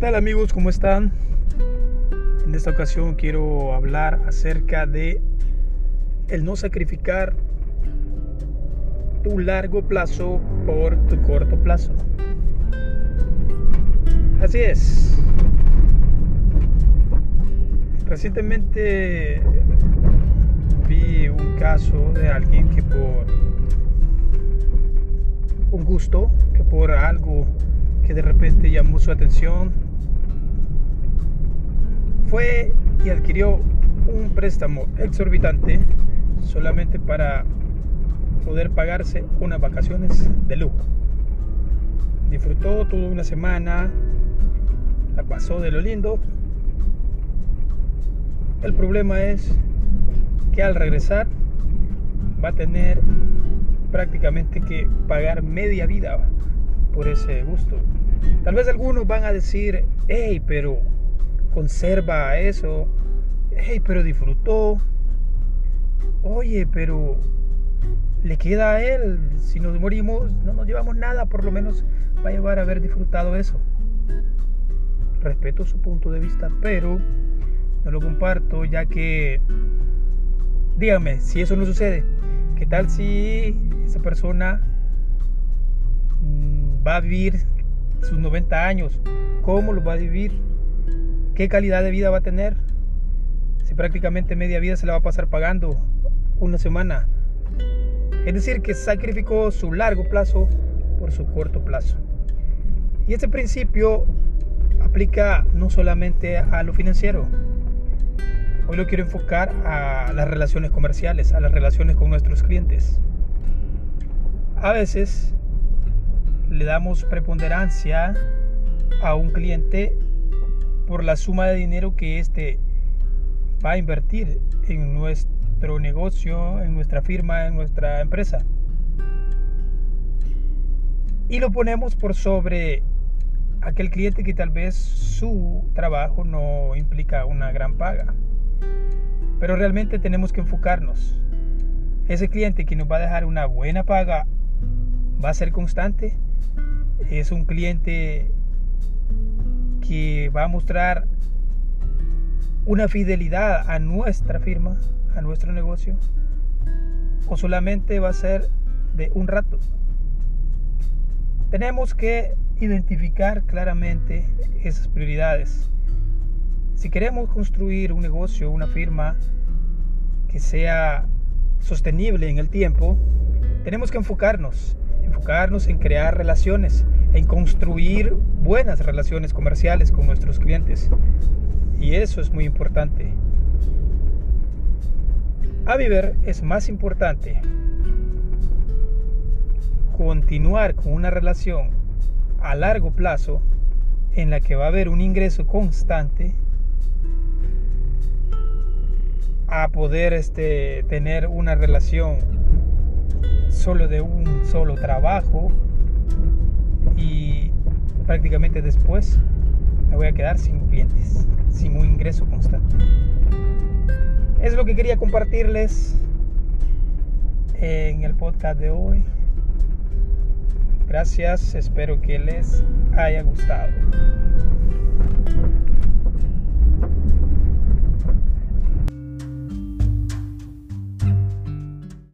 tal amigos? ¿Cómo están? En esta ocasión quiero hablar acerca de el no sacrificar tu largo plazo por tu corto plazo. Así es. Recientemente vi un caso de alguien que por un gusto, que por algo que de repente llamó su atención, fue y adquirió un préstamo exorbitante solamente para poder pagarse unas vacaciones de lujo. Disfrutó toda una semana, la pasó de lo lindo. El problema es que al regresar va a tener prácticamente que pagar media vida por ese gusto. Tal vez algunos van a decir, hey, pero conserva eso, hey, pero disfrutó, oye, pero le queda a él, si nos morimos no nos llevamos nada, por lo menos va a llevar a haber disfrutado eso. Respeto su punto de vista, pero no lo comparto ya que, dígame, si eso no sucede, ¿qué tal si esa persona mm, va a vivir sus 90 años? ¿Cómo lo va a vivir? ¿Qué calidad de vida va a tener? Si prácticamente media vida se la va a pasar pagando una semana. Es decir, que sacrificó su largo plazo por su corto plazo. Y este principio aplica no solamente a lo financiero. Hoy lo quiero enfocar a las relaciones comerciales, a las relaciones con nuestros clientes. A veces le damos preponderancia a un cliente por la suma de dinero que éste va a invertir en nuestro negocio, en nuestra firma, en nuestra empresa. Y lo ponemos por sobre aquel cliente que tal vez su trabajo no implica una gran paga. Pero realmente tenemos que enfocarnos. Ese cliente que nos va a dejar una buena paga va a ser constante. Es un cliente va a mostrar una fidelidad a nuestra firma, a nuestro negocio, o solamente va a ser de un rato. Tenemos que identificar claramente esas prioridades. Si queremos construir un negocio, una firma que sea sostenible en el tiempo, tenemos que enfocarnos, enfocarnos en crear relaciones, en construir buenas relaciones comerciales con nuestros clientes. Y eso es muy importante. A vivir es más importante continuar con una relación a largo plazo en la que va a haber un ingreso constante a poder este, tener una relación solo de un solo trabajo y prácticamente después me voy a quedar sin clientes, sin un ingreso constante. Es lo que quería compartirles en el podcast de hoy. Gracias, espero que les haya gustado.